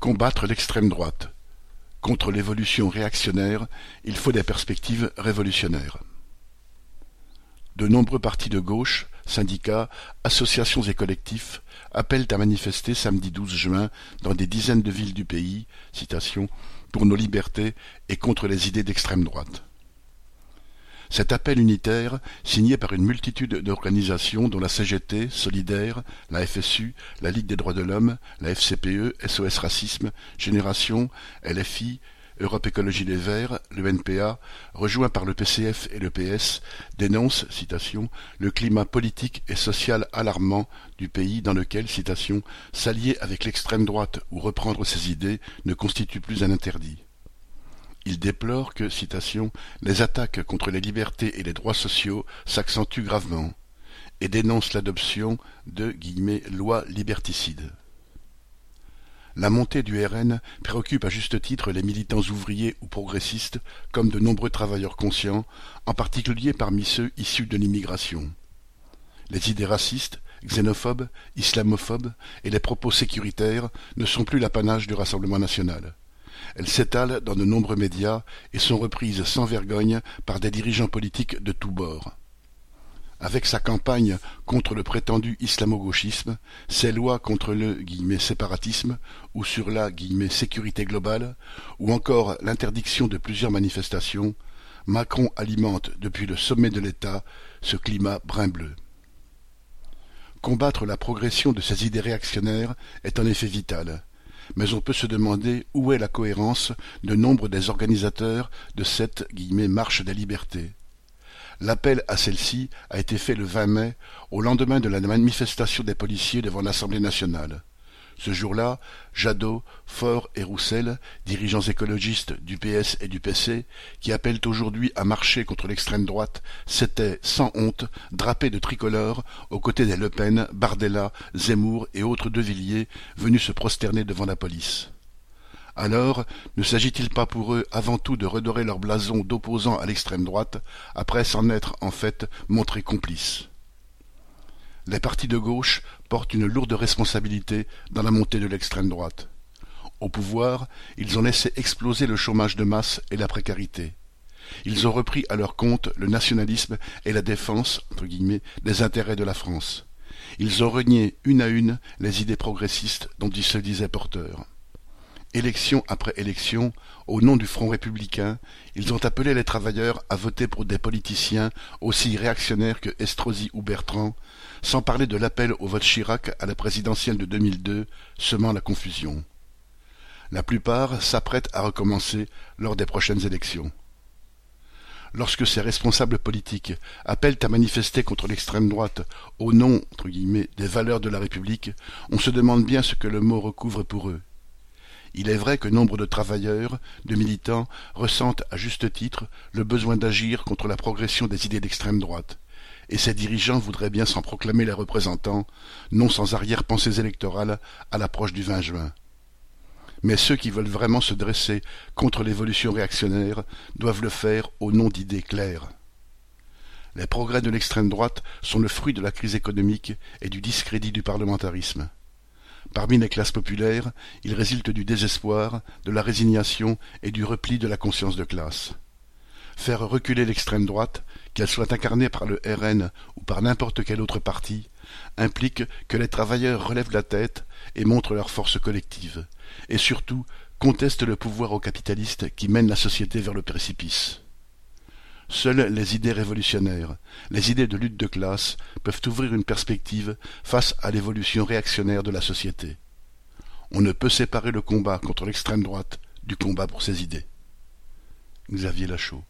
Combattre l'extrême droite. Contre l'évolution réactionnaire, il faut des perspectives révolutionnaires. De nombreux partis de gauche, syndicats, associations et collectifs appellent à manifester samedi 12 juin dans des dizaines de villes du pays citation, pour nos libertés et contre les idées d'extrême droite. Cet appel unitaire, signé par une multitude d'organisations dont la CGT, Solidaire, la FSU, la Ligue des droits de l'homme, la FCPE, SOS Racisme, Génération, LFI, Europe Écologie Les Verts, le NPA, rejoint par le PCF et le PS, dénonce, citation, le climat politique et social alarmant du pays dans lequel, citation, s'allier avec l'extrême droite ou reprendre ses idées ne constitue plus un interdit. Il déplore que, les attaques contre les libertés et les droits sociaux s'accentuent gravement et dénonce l'adoption de lois liberticides. La montée du RN préoccupe à juste titre les militants ouvriers ou progressistes, comme de nombreux travailleurs conscients, en particulier parmi ceux issus de l'immigration. Les idées racistes, xénophobes, islamophobes et les propos sécuritaires ne sont plus l'apanage du Rassemblement national. Elles s'étalent dans de nombreux médias et sont reprises sans vergogne par des dirigeants politiques de tous bords. Avec sa campagne contre le prétendu islamo-gauchisme, ses lois contre le séparatisme ou sur la sécurité globale, ou encore l'interdiction de plusieurs manifestations, Macron alimente depuis le sommet de l'État ce climat brun-bleu. Combattre la progression de ces idées réactionnaires est en effet vital, mais on peut se demander où est la cohérence de nombre des organisateurs de cette marche des libertés. L'appel à celle-ci a été fait le 20 mai, au lendemain de la manifestation des policiers devant l'Assemblée nationale. Ce jour-là, Jadot, Faure et Roussel, dirigeants écologistes du PS et du PC, qui appellent aujourd'hui à marcher contre l'extrême droite, s'étaient, sans honte, drapés de tricolore aux côtés des Le Pen, Bardella, Zemmour et autres De Villiers venus se prosterner devant la police. Alors, ne s'agit-il pas pour eux avant tout de redorer leur blason d'opposants à l'extrême droite, après s'en être en fait montrés complices? Les partis de gauche portent une lourde responsabilité dans la montée de l'extrême droite. Au pouvoir, ils ont laissé exploser le chômage de masse et la précarité. Ils ont repris à leur compte le nationalisme et la défense entre guillemets, des intérêts de la France. Ils ont renié une à une les idées progressistes dont ils se disaient porteurs. Élection après élection, au nom du Front républicain, ils ont appelé les travailleurs à voter pour des politiciens aussi réactionnaires que Estrosi ou Bertrand, sans parler de l'appel au vote Chirac à la présidentielle de 2002, semant la confusion. La plupart s'apprêtent à recommencer lors des prochaines élections. Lorsque ces responsables politiques appellent à manifester contre l'extrême droite au nom des valeurs de la République, on se demande bien ce que le mot recouvre pour eux. Il est vrai que nombre de travailleurs, de militants, ressentent à juste titre le besoin d'agir contre la progression des idées d'extrême droite, et ces dirigeants voudraient bien s'en proclamer les représentants, non sans arrière-pensées électorales à l'approche du 20 juin. Mais ceux qui veulent vraiment se dresser contre l'évolution réactionnaire doivent le faire au nom d'idées claires. Les progrès de l'extrême droite sont le fruit de la crise économique et du discrédit du parlementarisme. Parmi les classes populaires, il résulte du désespoir, de la résignation et du repli de la conscience de classe. Faire reculer l'extrême droite, qu'elle soit incarnée par le RN ou par n'importe quel autre parti, implique que les travailleurs relèvent la tête et montrent leur force collective, et surtout contestent le pouvoir aux capitalistes qui mènent la société vers le précipice. Seules les idées révolutionnaires, les idées de lutte de classe peuvent ouvrir une perspective face à l'évolution réactionnaire de la société. On ne peut séparer le combat contre l'extrême droite du combat pour ses idées. Xavier Lachaud